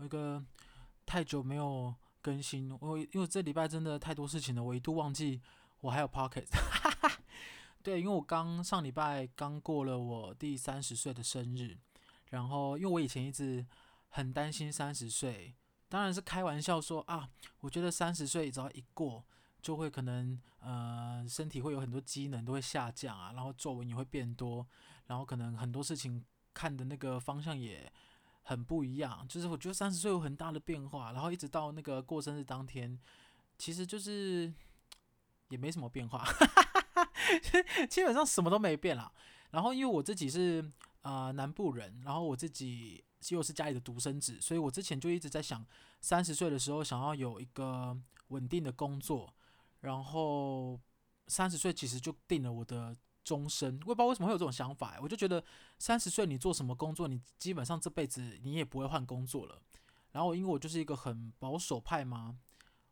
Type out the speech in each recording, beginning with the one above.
我一个太久没有更新，我因为这礼拜真的太多事情了，我一度忘记我还有 pocket。对，因为我刚上礼拜刚过了我第三十岁的生日，然后因为我以前一直很担心三十岁，当然是开玩笑说啊，我觉得三十岁只要一过，就会可能呃身体会有很多机能都会下降啊，然后皱纹也会变多，然后可能很多事情看的那个方向也。很不一样，就是我觉得三十岁有很大的变化，然后一直到那个过生日当天，其实就是也没什么变化，基本上什么都没变啦。然后因为我自己是呃南部人，然后我自己又是家里的独生子，所以我之前就一直在想，三十岁的时候想要有一个稳定的工作，然后三十岁其实就定了我的。终身，我也不知道为什么会有这种想法，我就觉得三十岁你做什么工作，你基本上这辈子你也不会换工作了。然后因为我就是一个很保守派嘛，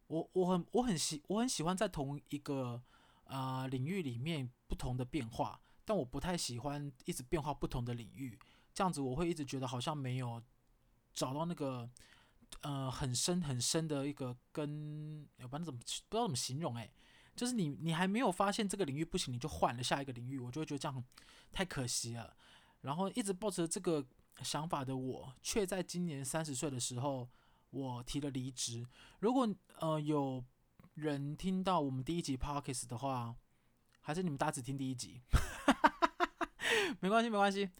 我我很我很喜我很喜欢在同一个啊、呃、领域里面不同的变化，但我不太喜欢一直变化不同的领域，这样子我会一直觉得好像没有找到那个呃很深很深的一个根，我不知道怎么不知道怎么形容哎。就是你，你还没有发现这个领域不行，你就换了下一个领域，我就会觉得这样太可惜了。然后一直抱着这个想法的我，却在今年三十岁的时候，我提了离职。如果呃有人听到我们第一集 Podcast 的话，还是你们大家只听第一集，没关系，没关系，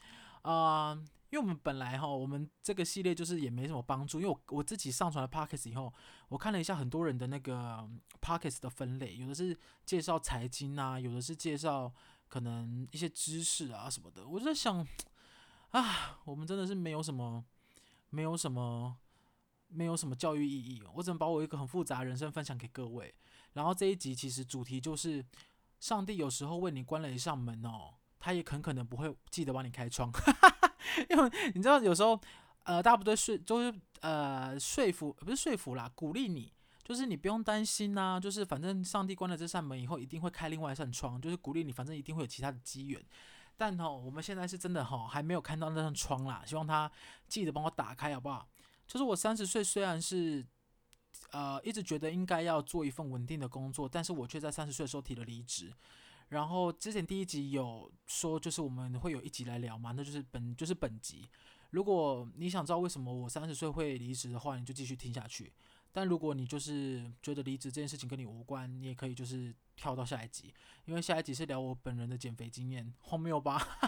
啊、因为我们本来哈，我们这个系列就是也没什么帮助。因为我我自己上传了 Podcast 以后，我看了一下很多人的那个 Podcast 的分类，有的是介绍财经啊，有的是介绍可能一些知识啊什么的。我就在想，啊，我们真的是没有什么，没有什么，没有什么教育意义。我只能把我一个很复杂的人生分享给各位。然后这一集其实主题就是，上帝有时候为你关了一扇门哦，他也很可能不会记得帮你开窗。因为你知道，有时候，呃，大家不对说，就是呃，说服不是说服啦，鼓励你，就是你不用担心呐、就是反正上帝关了这扇门以后，一定会开另外一扇窗，就是鼓励你，反正一定会有其他的机缘。但哈，我们现在是真的哈，还没有看到那扇窗啦，希望他记得帮我打开，好不好？就是我三十岁，虽然是呃一直觉得应该要做一份稳定的工作，但是我却在三十岁的时候提了离职。然后之前第一集有说，就是我们会有一集来聊嘛，那就是本就是本集。如果你想知道为什么我三十岁会离职的话，你就继续听下去。但如果你就是觉得离职这件事情跟你无关，你也可以就是跳到下一集，因为下一集是聊我本人的减肥经验，荒谬吧？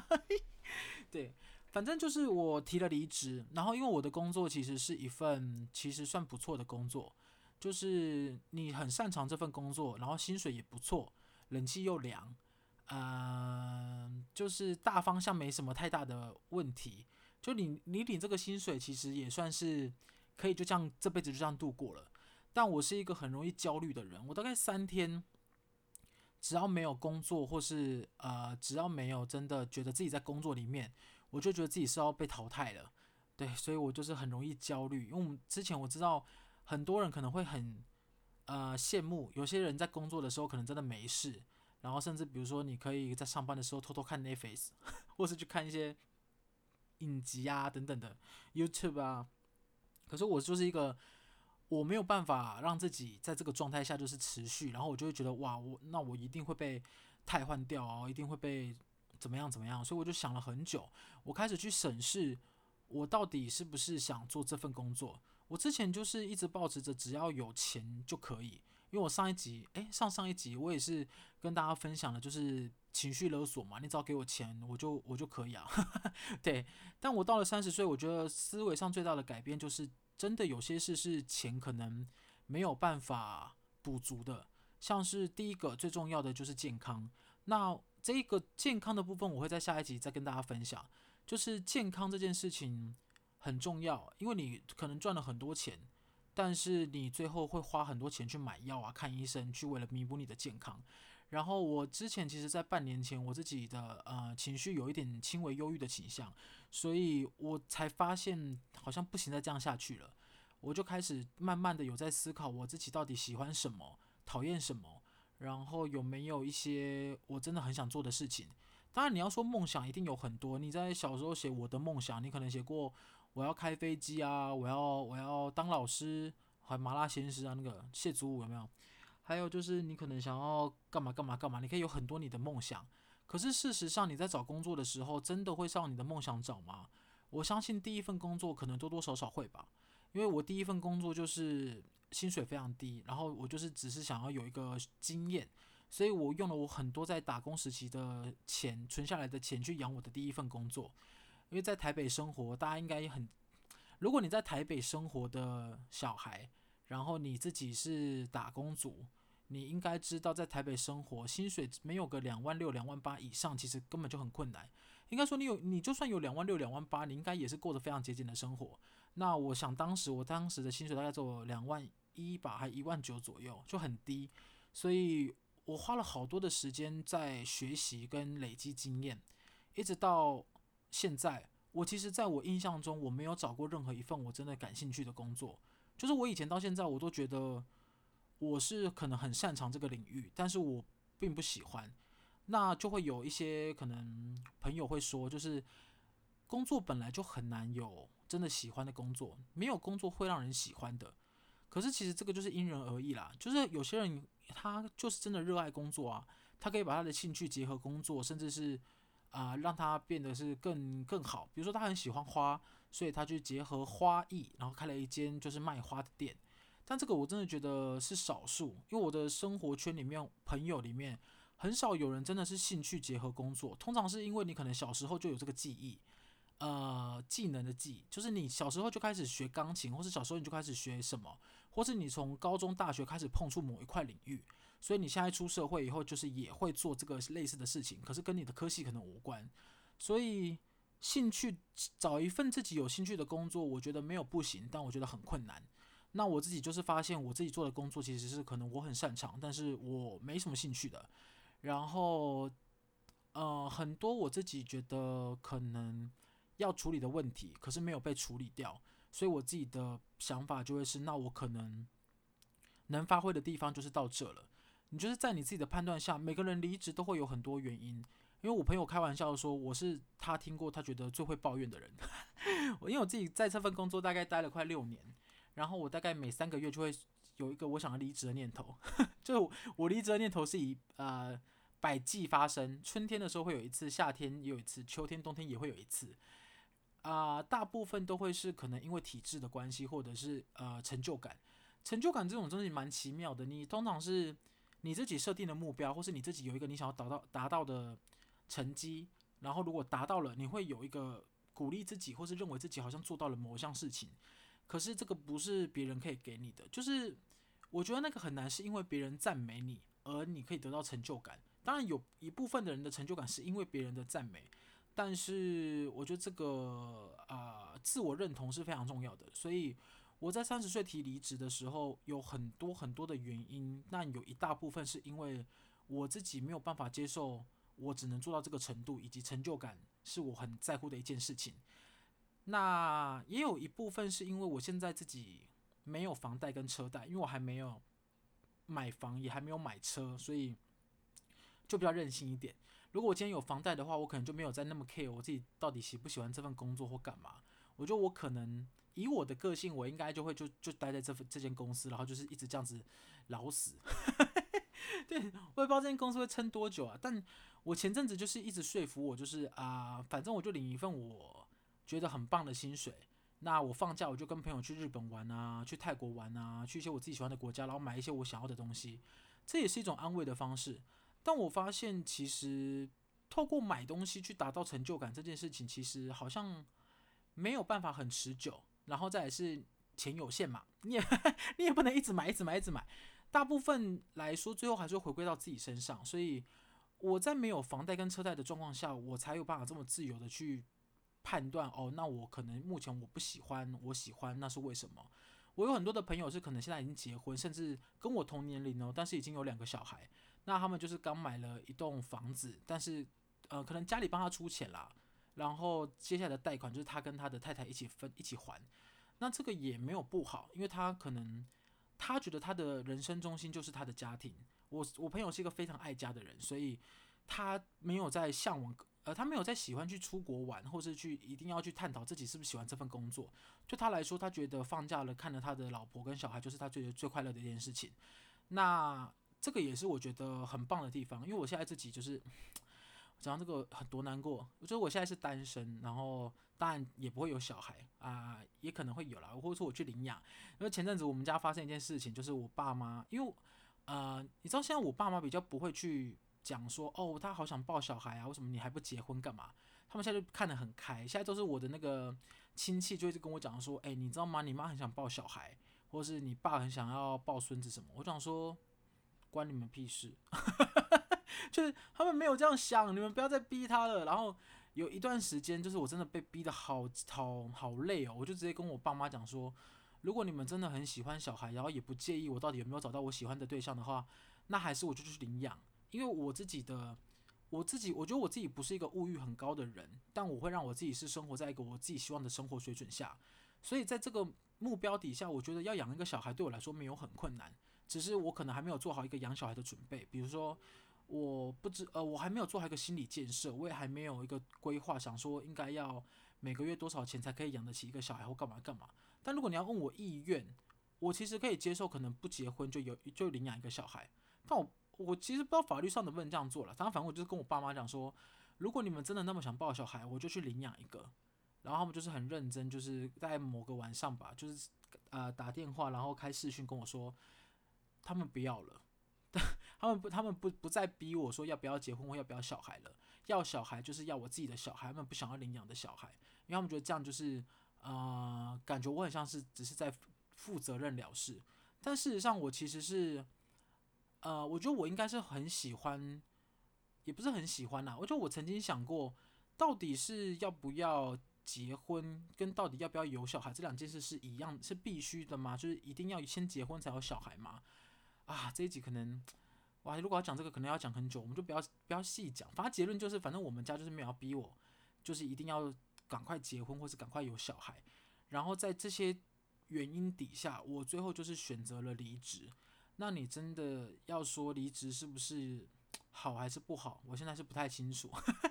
对，反正就是我提了离职，然后因为我的工作其实是一份其实算不错的工作，就是你很擅长这份工作，然后薪水也不错。冷气又凉，嗯、呃，就是大方向没什么太大的问题。就你你领这个薪水，其实也算是可以就这样这辈子就这样度过了。但我是一个很容易焦虑的人，我大概三天只要没有工作，或是呃只要没有真的觉得自己在工作里面，我就觉得自己是要被淘汰了。对，所以我就是很容易焦虑。因为我们之前我知道很多人可能会很。呃，羡慕有些人在工作的时候可能真的没事，然后甚至比如说你可以在上班的时候偷偷看 Netflix，或是去看一些影集啊等等的 YouTube 啊。可是我就是一个我没有办法让自己在这个状态下就是持续，然后我就会觉得哇，我那我一定会被汰换掉哦，一定会被怎么样怎么样，所以我就想了很久，我开始去审视我到底是不是想做这份工作。我之前就是一直保持着只要有钱就可以，因为我上一集，诶，上上一集我也是跟大家分享的，就是情绪勒索嘛，你只要给我钱，我就我就可以啊，对。但我到了三十岁，我觉得思维上最大的改变就是，真的有些事是钱可能没有办法补足的，像是第一个最重要的就是健康。那这个健康的部分，我会在下一集再跟大家分享，就是健康这件事情。很重要，因为你可能赚了很多钱，但是你最后会花很多钱去买药啊、看医生，去为了弥补你的健康。然后我之前其实，在半年前，我自己的呃情绪有一点轻微忧郁的倾向，所以我才发现好像不行再这样下去了。我就开始慢慢的有在思考我自己到底喜欢什么、讨厌什么，然后有没有一些我真的很想做的事情。当然，你要说梦想一定有很多。你在小时候写我的梦想，你可能写过。我要开飞机啊，我要我要当老师，还麻辣鲜师啊，那个谢祖武有没有？还有就是你可能想要干嘛干嘛干嘛，你可以有很多你的梦想。可是事实上你在找工作的时候，真的会向你的梦想找吗？我相信第一份工作可能多多少少会吧，因为我第一份工作就是薪水非常低，然后我就是只是想要有一个经验。所以我用了我很多在打工时期的钱存下来的钱去养我的第一份工作，因为在台北生活，大家应该也很，如果你在台北生活的小孩，然后你自己是打工族，你应该知道在台北生活薪水没有个两万六、两万八以上，其实根本就很困难。应该说你有，你就算有两万六、两万八，你应该也是过得非常节俭的生活。那我想当时我当时的薪水大概只有两万一吧，还一万九左右，就很低，所以。我花了好多的时间在学习跟累积经验，一直到现在，我其实在我印象中，我没有找过任何一份我真的感兴趣的工作。就是我以前到现在，我都觉得我是可能很擅长这个领域，但是我并不喜欢。那就会有一些可能朋友会说，就是工作本来就很难有真的喜欢的工作，没有工作会让人喜欢的。可是其实这个就是因人而异啦，就是有些人。他就是真的热爱工作啊，他可以把他的兴趣结合工作，甚至是啊、让他变得是更更好。比如说他很喜欢花，所以他就结合花艺，然后开了一间就是卖花的店。但这个我真的觉得是少数，因为我的生活圈里面朋友里面很少有人真的是兴趣结合工作。通常是因为你可能小时候就有这个技艺，呃，技能的技，就是你小时候就开始学钢琴，或是小时候你就开始学什么。或是你从高中、大学开始碰触某一块领域，所以你现在出社会以后，就是也会做这个类似的事情，可是跟你的科系可能无关。所以兴趣找一份自己有兴趣的工作，我觉得没有不行，但我觉得很困难。那我自己就是发现，我自己做的工作其实是可能我很擅长，但是我没什么兴趣的。然后，呃，很多我自己觉得可能要处理的问题，可是没有被处理掉。所以我自己的想法就会是，那我可能能发挥的地方就是到这了。你就是在你自己的判断下，每个人离职都会有很多原因。因为我朋友开玩笑说，我是他听过他觉得最会抱怨的人。我因为我自己在这份工作大概待了快六年，然后我大概每三个月就会有一个我想要离职的念头。就我离职的念头是以呃百季发生，春天的时候会有一次，夏天有一次，秋天、冬天也会有一次。啊、大部分都会是可能因为体制的关系，或者是呃成就感。成就感这种东西蛮奇妙的。你通常是你自己设定的目标，或是你自己有一个你想要达到达到的成绩，然后如果达到了，你会有一个鼓励自己，或是认为自己好像做到了某项事情。可是这个不是别人可以给你的，就是我觉得那个很难，是因为别人赞美你，而你可以得到成就感。当然有一部分的人的成就感是因为别人的赞美。但是我觉得这个啊、自我认同是非常重要的。所以我在三十岁提离职的时候，有很多很多的原因。但有一大部分是因为我自己没有办法接受，我只能做到这个程度，以及成就感是我很在乎的一件事情。那也有一部分是因为我现在自己没有房贷跟车贷，因为我还没有买房，也还没有买车，所以就比较任性一点。如果我今天有房贷的话，我可能就没有再那么 care 我自己到底喜不喜欢这份工作或干嘛。我觉得我可能以我的个性，我应该就会就就待在这份这间公司，然后就是一直这样子老死。对，我也不知道这间公司会撑多久啊。但我前阵子就是一直说服我，就是啊、反正我就领一份我觉得很棒的薪水。那我放假我就跟朋友去日本玩啊，去泰国玩啊，去一些我自己喜欢的国家，然后买一些我想要的东西。这也是一种安慰的方式。但我发现，其实透过买东西去达到成就感这件事情，其实好像没有办法很持久。然后再来是钱有限嘛，你也你也不能一直买，一直买，一直买。大部分来说，最后还是回归到自己身上。所以我在没有房贷跟车贷的状况下，我才有办法这么自由的去判断哦。那我可能目前我不喜欢，我喜欢，那是为什么？我有很多的朋友是可能现在已经结婚，甚至跟我同年龄哦，但是已经有两个小孩。那他们就是刚买了一栋房子，但是，呃，可能家里帮他出钱啦，然后接下来的贷款就是他跟他的太太一起分一起还。那这个也没有不好，因为他可能他觉得他的人生中心就是他的家庭。我我朋友是一个非常爱家的人，所以他没有在向往，呃，他没有在喜欢去出国玩，或是去一定要去探讨自己是不是喜欢这份工作。对他来说，他觉得放假了，看着他的老婆跟小孩，就是他最最快乐的一件事情。那这个也是我觉得很棒的地方，因为我现在自己就是讲到这个很多难过。我觉得我现在是单身，然后当然也不会有小孩啊、也可能会有啦，或者说我去领养。因为前阵子我们家发生一件事情，就是我爸妈，因为呃，你知道现在我爸妈比较不会去。讲说哦，他好想抱小孩啊，为什么你还不结婚干嘛？他们现在就看得很开，现在都是我的那个亲戚就一直跟我讲说，哎，你知道吗？你妈很想抱小孩，或是你爸很想要抱孙子什么？我想说，关你们屁事，就是他们没有这样想，你们不要再逼他了。然后有一段时间，就是我真的被逼得好好好累哦，我就直接跟我爸妈讲说，如果你们真的很喜欢小孩，然后也不介意我到底有没有找到我喜欢的对象的话，那还是我就去领养。因为我自己的，我自己，我觉得我自己不是一个物欲很高的人，但我会让我自己是生活在一个我自己希望的生活水准下，所以在这个目标底下，我觉得要养一个小孩对我来说没有很困难，只是我可能还没有做好一个养小孩的准备，比如说我不知呃我还没有做好一个心理建设，我也还没有一个规划，想说应该要每个月多少钱才可以养得起一个小孩或干嘛干嘛。但如果你要问我意愿，我其实可以接受，可能不结婚就有就领养一个小孩，但我。我其实不知道法律上能不能这样做了，当然反正我就是跟我爸妈讲说，如果你们真的那么想抱小孩，我就去领养一个。然后他们就是很认真，就是在某个晚上吧，就是呃打电话，然后开视讯跟我说，他们不要了，他们不，他们不不再逼我说要不要结婚或要不要小孩了，要小孩就是要我自己的小孩，他们不想要领养的小孩，因为他们觉得这样就是呃感觉我很像是只是在负责任了事，但事实上我其实是。呃，我觉得我应该是很喜欢，也不是很喜欢啦。我觉得我曾经想过，到底是要不要结婚，跟到底要不要有小孩这两件事是一样，是必须的吗？就是一定要先结婚才有小孩吗？啊，这一集可能，哇，如果要讲这个，可能要讲很久，我们就不要不要细讲。反正结论就是，反正我们家就是没有要逼我，就是一定要赶快结婚或是赶快有小孩。然后在这些原因底下，我最后就是选择了离职。那你真的要说离职是不是好还是不好？我现在是不太清楚，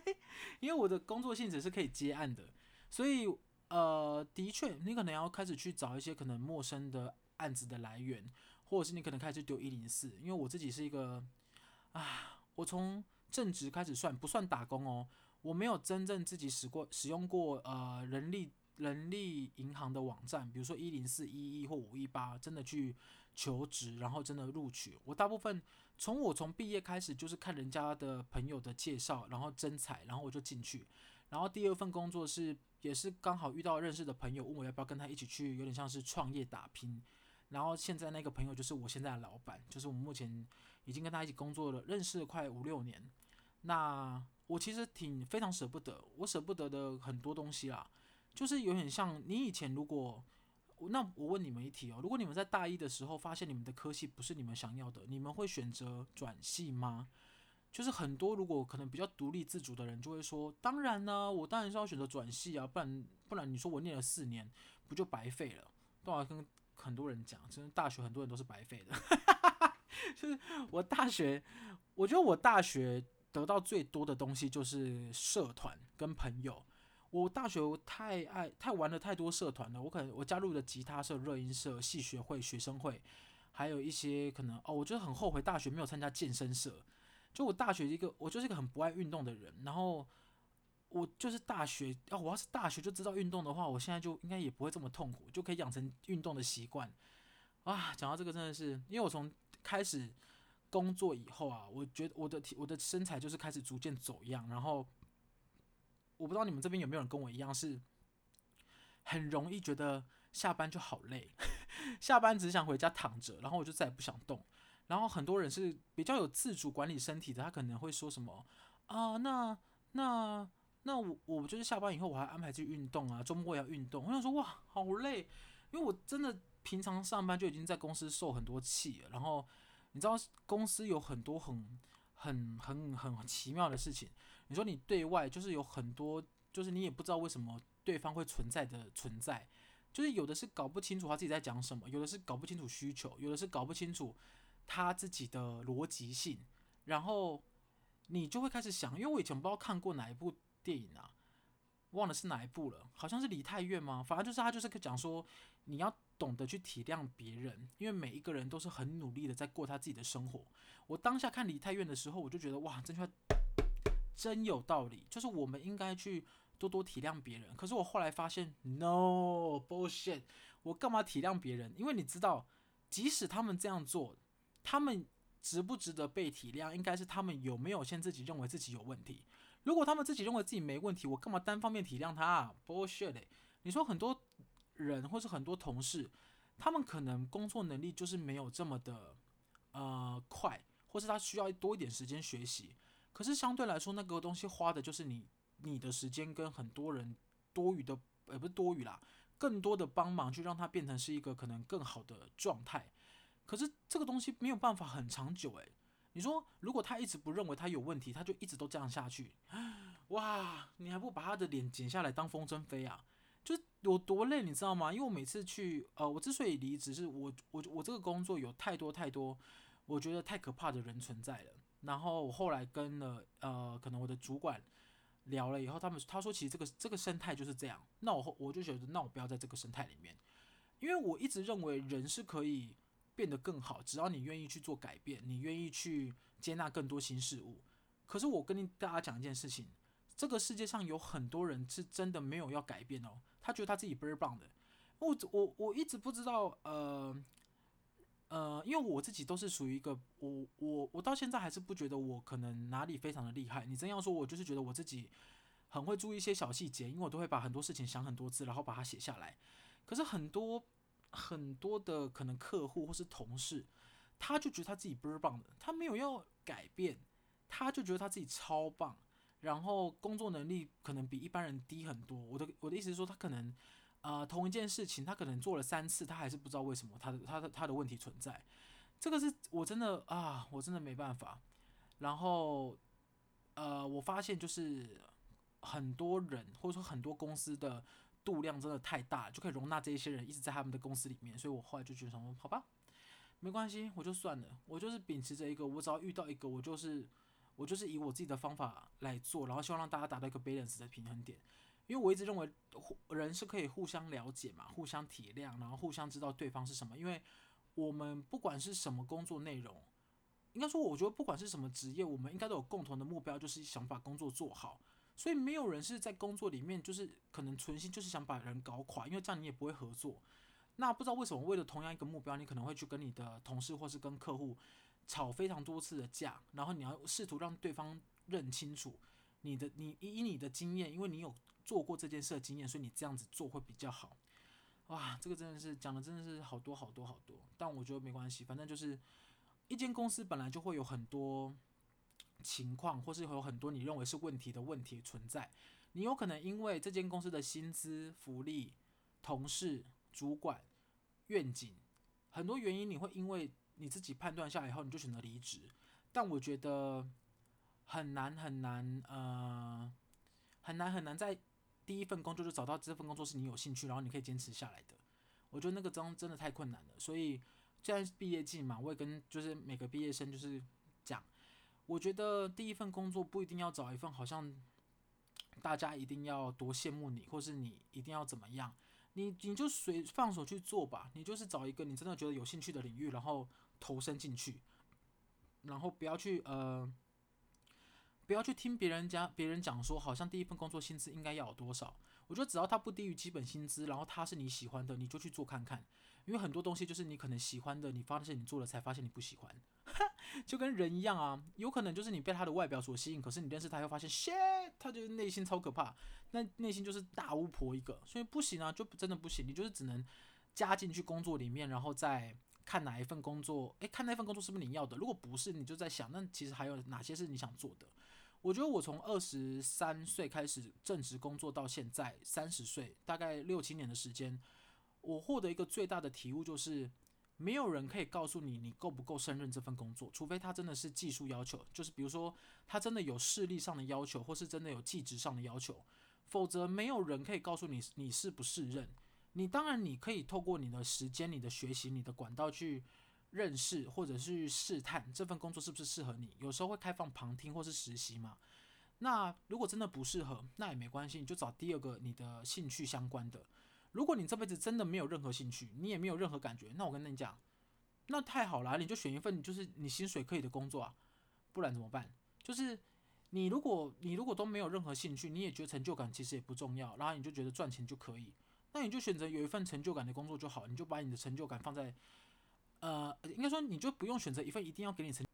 因为我的工作性质是可以接案的，所以呃，的确你可能要开始去找一些可能陌生的案子的来源，或者是你可能开始丢一零四，因为我自己是一个啊，我从正职开始算不算打工哦，我没有真正自己使过使用过呃人力人力银行的网站，比如说一零四一一或五一八，真的去。求职，然后真的录取。我大部分从我从毕业开始就是看人家的朋友的介绍，然后征才，然后我就进去。然后第二份工作是也是刚好遇到认识的朋友，问我要不要跟他一起去，有点像是创业打拼。然后现在那个朋友就是我现在的老板，就是我们目前已经跟他一起工作了，认识了快五六年。那我其实挺非常舍不得，我舍不得的很多东西啦，就是有点像你以前如果。那我问你们一题哦，如果你们在大一的时候发现你们的科系不是你们想要的，你们会选择转系吗？就是很多如果可能比较独立自主的人就会说，当然呢，我当然是要选择转系啊，不然不然你说我念了四年不就白费了？都要跟很多人讲，真的大学很多人都是白费的。就是我大学，我觉得我大学得到最多的东西就是社团跟朋友。我大学太爱太玩了太多社团了，我可能我加入了吉他社、热音社、戏学会、学生会，还有一些可能哦，我觉得很后悔大学没有参加健身社。就我大学一个，我就是一个很不爱运动的人，然后我就是大学，啊、我要是大学就知道运动的话，我现在就应该也不会这么痛苦，就可以养成运动的习惯。啊，讲到这个真的是，因为我从开始工作以后啊，我觉得我的体我的身材就是开始逐渐走样，然后。我不知道你们这边有没有人跟我一样，是很容易觉得下班就好累，下班只想回家躺着，然后我就再也不想动。然后很多人是比较有自主管理身体的，他可能会说什么啊，那那那我我就是下班以后我还安排去运动啊，周末也要运动。我想说哇，好累，因为我真的平常上班就已经在公司受很多气了。然后你知道公司有很多很很很很很奇妙的事情。你说你对外就是有很多，就是你也不知道为什么对方会存在的存在，就是有的是搞不清楚他自己在讲什么，有的是搞不清楚需求，有的是搞不清楚他自己的逻辑性，然后你就会开始想，因为我以前不知道看过哪一部电影啊，忘了是哪一部了，好像是梨泰院吗？反正就是他就是讲说，你要懂得去体谅别人，因为每一个人都是很努力的在过他自己的生活。我当下看梨泰院的时候，我就觉得哇，这句话真有道理，就是我们应该去多多体谅别人。可是我后来发现，no bullshit，我干嘛体谅别人？因为你知道，即使他们这样做，他们。值不值得被体谅，应该是他们有没有先自己认为自己有问题。如果他们自己认为自己没问题，我干嘛单方面体谅他啊？Bullshit 欸！你说很多人或是很多同事，他们可能工作能力就是没有这么的呃快，或是他需要多一点时间学习。可是相对来说，那个东西花的就是你你的时间跟很多人多余的，呃，不是多余啦，更多的帮忙去让他变成是一个可能更好的状态。可是这个东西没有办法很长久诶，你说如果他一直不认为他有问题，他就一直都这样下去，哇，你还不把他的脸剪下来当风筝飞啊？就有多累，你知道吗？因为我每次去，呃，我之所以离职，是我我我这个工作有太多太多，我觉得太可怕的人存在了。然后我后来跟了呃，可能我的主管聊了以后，他们他说其实这个这个生态就是这样。那我我就觉得，那我不要在这个生态里面，因为我一直认为人是可以。变得更好，只要你愿意去做改变，你愿意去接纳更多新事物。可是我跟你大家讲一件事情，这个世界上有很多人是真的没有要改变哦，他觉得他自己倍儿棒的。我我我一直不知道，呃呃，因为我自己都是属于一个，我我我到现在还是不觉得我可能哪里非常的厉害。你真要说，我就是觉得我自己很会注意一些小细节，因为我都会把很多事情想很多次，然后把它写下来。可是很多。很多的可能客户或是同事，他就觉得他自己倍儿棒的，他没有要改变，他就觉得他自己超棒，然后工作能力可能比一般人低很多。我的我的意思是说，他可能呃同一件事情，他可能做了三次，他还是不知道为什么他的他的他的问题存在。这个是我真的啊，我真的没办法。然后呃，我发现就是很多人或者说很多公司的。度量真的太大，就可以容纳这一些人一直在他们的公司里面，所以我后来就觉得说，好吧，没关系，我就算了，我就是秉持着一个，我只要遇到一个，我就是我就是以我自己的方法来做，然后希望让大家达到一个 balance 的平衡点，因为我一直认为人是可以互相了解嘛，互相体谅，然后互相知道对方是什么，因为我们不管是什么工作内容，应该说我觉得不管是什么职业，我们应该都有共同的目标，就是想把工作做好。所以没有人是在工作里面，就是可能存心就是想把人搞垮，因为这样你也不会合作。那不知道为什么，为了同样一个目标，你可能会去跟你的同事或是跟客户吵非常多次的架，然后你要试图让对方认清楚你的你以你的经验，因为你有做过这件事的经验，所以你这样子做会比较好。哇，这个真的是讲的真的是好多好多好多，但我觉得没关系，反正就是一间公司本来就会有很多。情况，或是有很多你认为是问题的问题存在，你有可能因为这间公司的薪资、福利、同事、主管、愿景，很多原因，你会因为你自己判断下来以后，你就选择离职。但我觉得很难很难，呃，很难很难在第一份工作就找到这份工作是你有兴趣，然后你可以坚持下来的。我觉得那个真真的太困难了。所以现在毕业季嘛，我也跟就是每个毕业生就是。我觉得第一份工作不一定要找一份好像大家一定要多羡慕你，或是你一定要怎么样，你你就随放手去做吧。你就是找一个你真的觉得有兴趣的领域，然后投身进去，然后不要去呃，不要去听别人家别人讲说，好像第一份工作薪资应该要有多少。我觉得只要它不低于基本薪资，然后它是你喜欢的，你就去做看看。因为很多东西就是你可能喜欢的，你发现你做了才发现你不喜欢。就跟人一样啊，有可能就是你被他的外表所吸引，可是你认识他又发现，shit，他就是内心超可怕，那内心就是大巫婆一个，所以不行啊，就真的不行，你就是只能加进去工作里面，然后再看哪一份工作，诶，看那份工作是不是你要的，如果不是，你就在想，那其实还有哪些是你想做的？我觉得我从二十三岁开始正职工作到现在三十岁，大概六七年的时间，我获得一个最大的体悟就是。没有人可以告诉你你够不够胜任这份工作，除非他真的是技术要求，就是比如说他真的有视力上的要求，或是真的有技职上的要求，否则没有人可以告诉你你适不适任。你当然你可以透过你的时间、你的学习、你的管道去认识，或者是试探这份工作是不是适合你。有时候会开放旁听或是实习嘛。那如果真的不适合，那也没关系，你就找第二个你的兴趣相关的。如果你这辈子真的没有任何兴趣，你也没有任何感觉，那我跟你讲，那太好了，你就选一份就是你薪水可以的工作啊，不然怎么办？就是你如果你如果都没有任何兴趣，你也觉得成就感其实也不重要，然后你就觉得赚钱就可以，那你就选择有一份成就感的工作就好，你就把你的成就感放在，呃，应该说你就不用选择一份一定要给你成。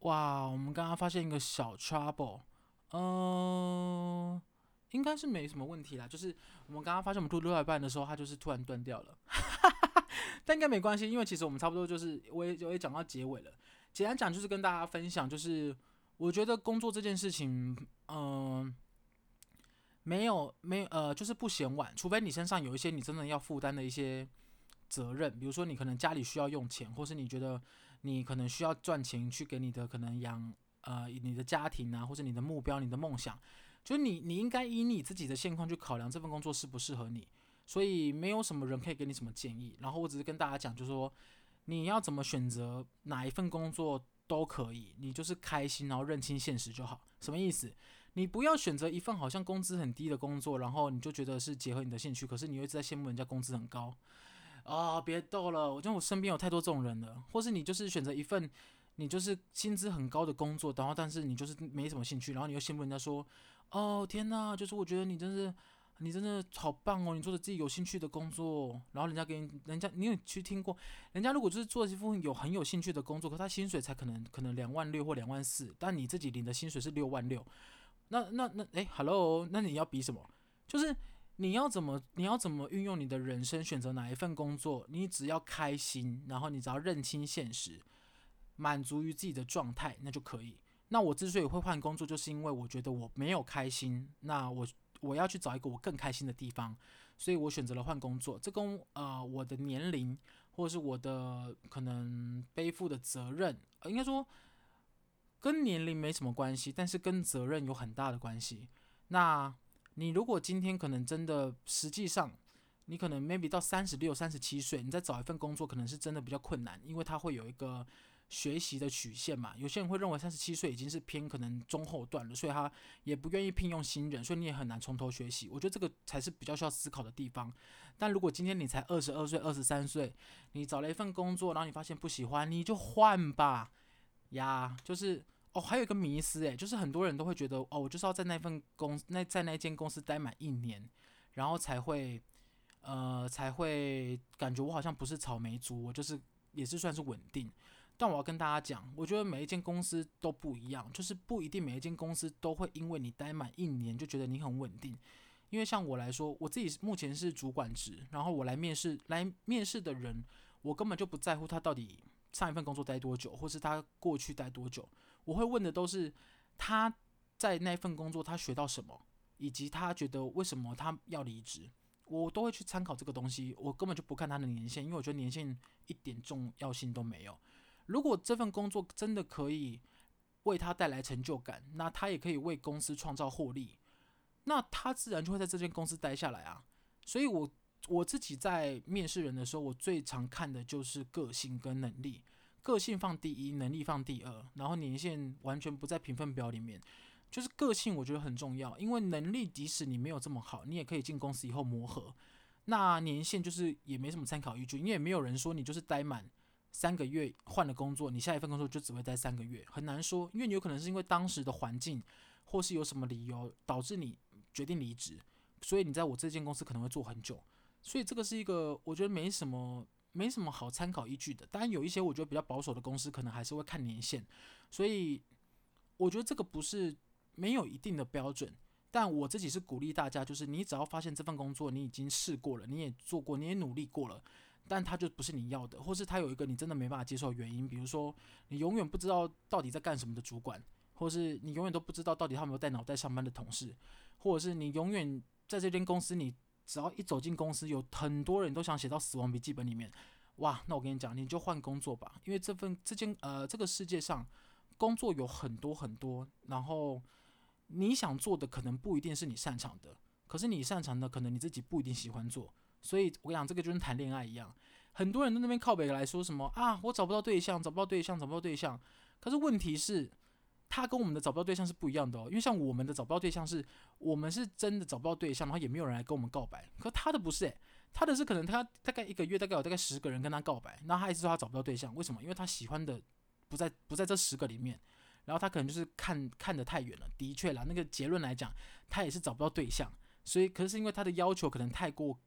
哇，我们刚刚发现一个小 trouble，嗯、应该是没什么问题啦。就是我们刚刚发现我们录录到一半的时候，它就是突然断掉了，但应该没关系，因为其实我们差不多就是我也我也讲到结尾了。简单讲就是跟大家分享，就是我觉得工作这件事情，嗯、没有没有呃，就是不嫌晚，除非你身上有一些你真的要负担的一些责任，比如说你可能家里需要用钱，或是你觉得。你可能需要赚钱去给你的可能养呃你的家庭啊，或者你的目标、你的梦想，就你你应该以你自己的现况去考量这份工作适不适合你。所以没有什么人可以给你什么建议。然后我只是跟大家讲，就是说你要怎么选择哪一份工作都可以，你就是开心，然后认清现实就好。什么意思？你不要选择一份好像工资很低的工作，然后你就觉得是结合你的兴趣，可是你又一直在羡慕人家工资很高。啊、别逗了！我觉得我身边有太多这种人了。或是你就是选择一份，你就是薪资很高的工作，然后但是你就是没什么兴趣，然后你又羡慕人家说，哦天哪，就是我觉得你真是，你真的好棒哦，你做的自己有兴趣的工作，然后人家给你，人家你有去听过，人家如果就是做一份有很有兴趣的工作，可他薪水才可能可能两万六或两万四，但你自己领的薪水是六万六，那那那哎，Hello，那你要比什么？就是。你要怎么？你要怎么运用你的人生？选择哪一份工作？你只要开心，然后你只要认清现实，满足于自己的状态，那就可以。那我之所以会换工作，就是因为我觉得我没有开心。那我我要去找一个我更开心的地方，所以我选择了换工作。这跟呃我的年龄，或者是我的可能背负的责任，应该说跟年龄没什么关系，但是跟责任有很大的关系。那。你如果今天可能真的，实际上，你可能 maybe 到三十六、三十七岁，你再找一份工作，可能是真的比较困难，因为它会有一个学习的曲线嘛。有些人会认为三十七岁已经是偏可能中后段了，所以他也不愿意聘用新人，所以你也很难从头学习。我觉得这个才是比较需要思考的地方。但如果今天你才二十二岁、二十三岁，你找了一份工作，然后你发现不喜欢，你就换吧，呀，就是。哦，还有一个迷思诶，就是很多人都会觉得，哦，我就是要在那份公那在那间公司待满一年，然后才会，呃，才会感觉我好像不是草莓族，我就是也是算是稳定。但我要跟大家讲，我觉得每一间公司都不一样，就是不一定每一间公司都会因为你待满一年就觉得你很稳定。因为像我来说，我自己目前是主管职，然后我来面试来面试的人，我根本就不在乎他到底上一份工作待多久，或是他过去待多久。我会问的都是他在那份工作他学到什么，以及他觉得为什么他要离职，我都会去参考这个东西。我根本就不看他的年限，因为我觉得年限一点重要性都没有。如果这份工作真的可以为他带来成就感，那他也可以为公司创造获利，那他自然就会在这间公司待下来啊。所以我，我自己在面试人的时候，我最常看的就是个性跟能力。个性放第一，能力放第二，然后年限完全不在评分表里面。就是个性，我觉得很重要，因为能力即使你没有这么好，你也可以进公司以后磨合。那年限就是也没什么参考依据，因为也没有人说你就是待满三个月换了工作，你下一份工作就只会待三个月，很难说，因为你有可能是因为当时的环境，或是有什么理由导致你决定离职，所以你在我这间公司可能会做很久。所以这个是一个我觉得没什么。没什么好参考依据的，当然有一些我觉得比较保守的公司可能还是会看年限，所以我觉得这个不是没有一定的标准，但我自己是鼓励大家，就是你只要发现这份工作你已经试过了，你也做过，你也努力过了，但它就不是你要的，或是它有一个你真的没办法接受的原因，比如说你永远不知道到底在干什么的主管，或是你永远都不知道到底他有没有带脑袋上班的同事，或者是你永远在这间公司你。只要一走进公司，有很多人都想写到死亡笔记本里面，哇！那我跟你讲，你就换工作吧，因为这份这间呃这个世界上工作有很多很多，然后你想做的可能不一定是你擅长的，可是你擅长的可能你自己不一定喜欢做，所以我跟你讲，这个就跟谈恋爱一样，很多人在那边靠北来说什么啊，我找不到对象，找不到对象，找不到对象，可是问题是他跟我们的找不到对象是不一样的哦，因为像我们的找不到对象是，我们是真的找不到对象，然后也没有人来跟我们告白。可他的不是诶，他的是可能他大概一个月大概有大概十个人跟他告白，然后他一直说他找不到对象，为什么？因为他喜欢的不在不在这十个里面，然后他可能就是看看得太远了。的确啦，那个结论来讲，他也是找不到对象，所以可，是因为他的要求可能太过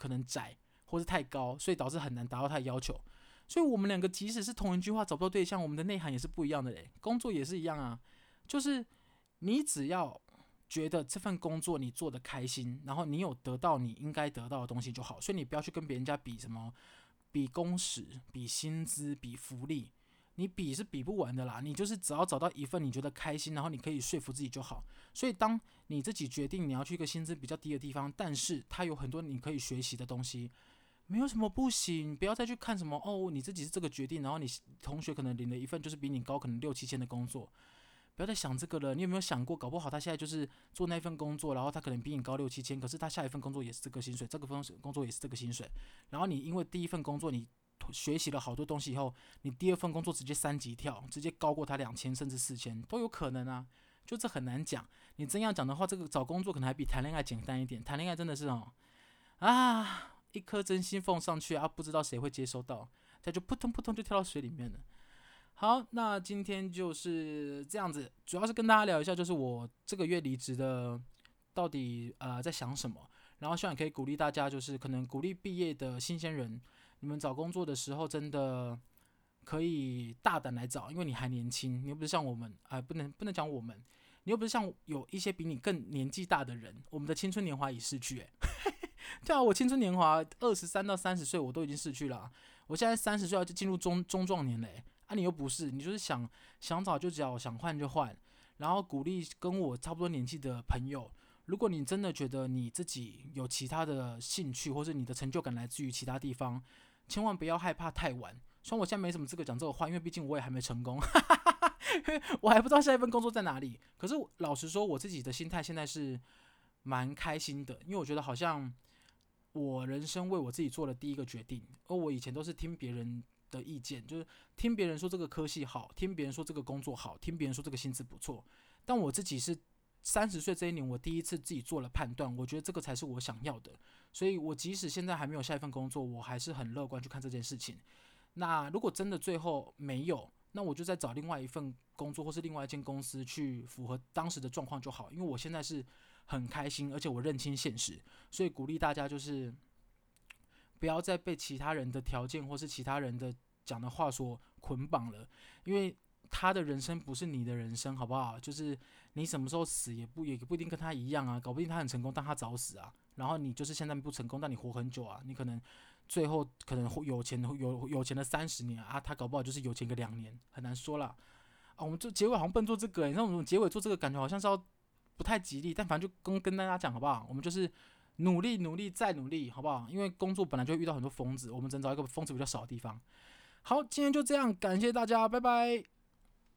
可能窄或是太高，所以导致很难达到他的要求。所以，我们两个即使是同一句话找不到对象，我们的内涵也是不一样的嘞。工作也是一样啊，就是你只要觉得这份工作你做的开心，然后你有得到你应该得到的东西就好。所以你不要去跟别人家比什么，比工时、比薪资、比福利，你比是比不完的啦。你就是只要找到一份你觉得开心，然后你可以说服自己就好。所以，当你自己决定你要去一个薪资比较低的地方，但是它有很多你可以学习的东西。没有什么不行，不要再去看什么哦，你自己是这个决定，然后你同学可能领了一份就是比你高可能六七千的工作，不要再想这个了。你有没有想过，搞不好他现在就是做那份工作，然后他可能比你高六七千，可是他下一份工作也是这个薪水，这个份工作也是这个薪水，然后你因为第一份工作你学习了好多东西以后，你第二份工作直接三级跳，直接高过他两千甚至四千都有可能啊，就这很难讲。你真要讲的话，这个找工作可能还比谈恋爱简单一点，谈恋爱真的是哦啊。一颗真心放上去啊，不知道谁会接收到，他就扑通扑通就跳到水里面了。好，那今天就是这样子，主要是跟大家聊一下，就是我这个月离职的到底呃在想什么，然后希望也可以鼓励大家，就是可能鼓励毕业的新鲜人，你们找工作的时候真的可以大胆来找，因为你还年轻，你又不是像我们，哎、呃，不能不能讲我们，你又不是像有一些比你更年纪大的人，我们的青春年华已逝去，哎。对啊，我青春年华二十三到三十岁，我都已经逝去了。我现在三十岁要进入中中壮年嘞，啊，你又不是，你就是想想找就找，想换就换。然后鼓励跟我差不多年纪的朋友，如果你真的觉得你自己有其他的兴趣，或者你的成就感来自于其他地方，千万不要害怕太晚。虽然我现在没什么资格讲这个话，因为毕竟我也还没成功，我还不知道下一份工作在哪里。可是老实说，我自己的心态现在是蛮开心的，因为我觉得好像。我人生为我自己做了第一个决定，而我以前都是听别人的意见，就是听别人说这个科系好，听别人说这个工作好，听别人说这个薪资不错。但我自己是三十岁这一年，我第一次自己做了判断，我觉得这个才是我想要的。所以，我即使现在还没有下一份工作，我还是很乐观去看这件事情。那如果真的最后没有，那我就再找另外一份工作，或是另外一间公司去符合当时的状况就好。因为我现在是。很开心，而且我认清现实，所以鼓励大家就是不要再被其他人的条件或是其他人的讲的话所捆绑了，因为他的人生不是你的人生，好不好？就是你什么时候死也不也不一定跟他一样啊，搞不定他很成功，但他早死啊。然后你就是现在不成功，但你活很久啊，你可能最后可能有钱有有钱的三十年啊，他搞不好就是有钱个两年，很难说了啊。我们这结尾好像笨做这个，你知道我们结尾做这个感觉好像是要。不太吉利，但反正就跟跟大家讲好不好？我们就是努力努力再努力，好不好？因为工作本来就遇到很多疯子，我们只能找一个疯子比较少的地方。好，今天就这样，感谢大家，拜拜。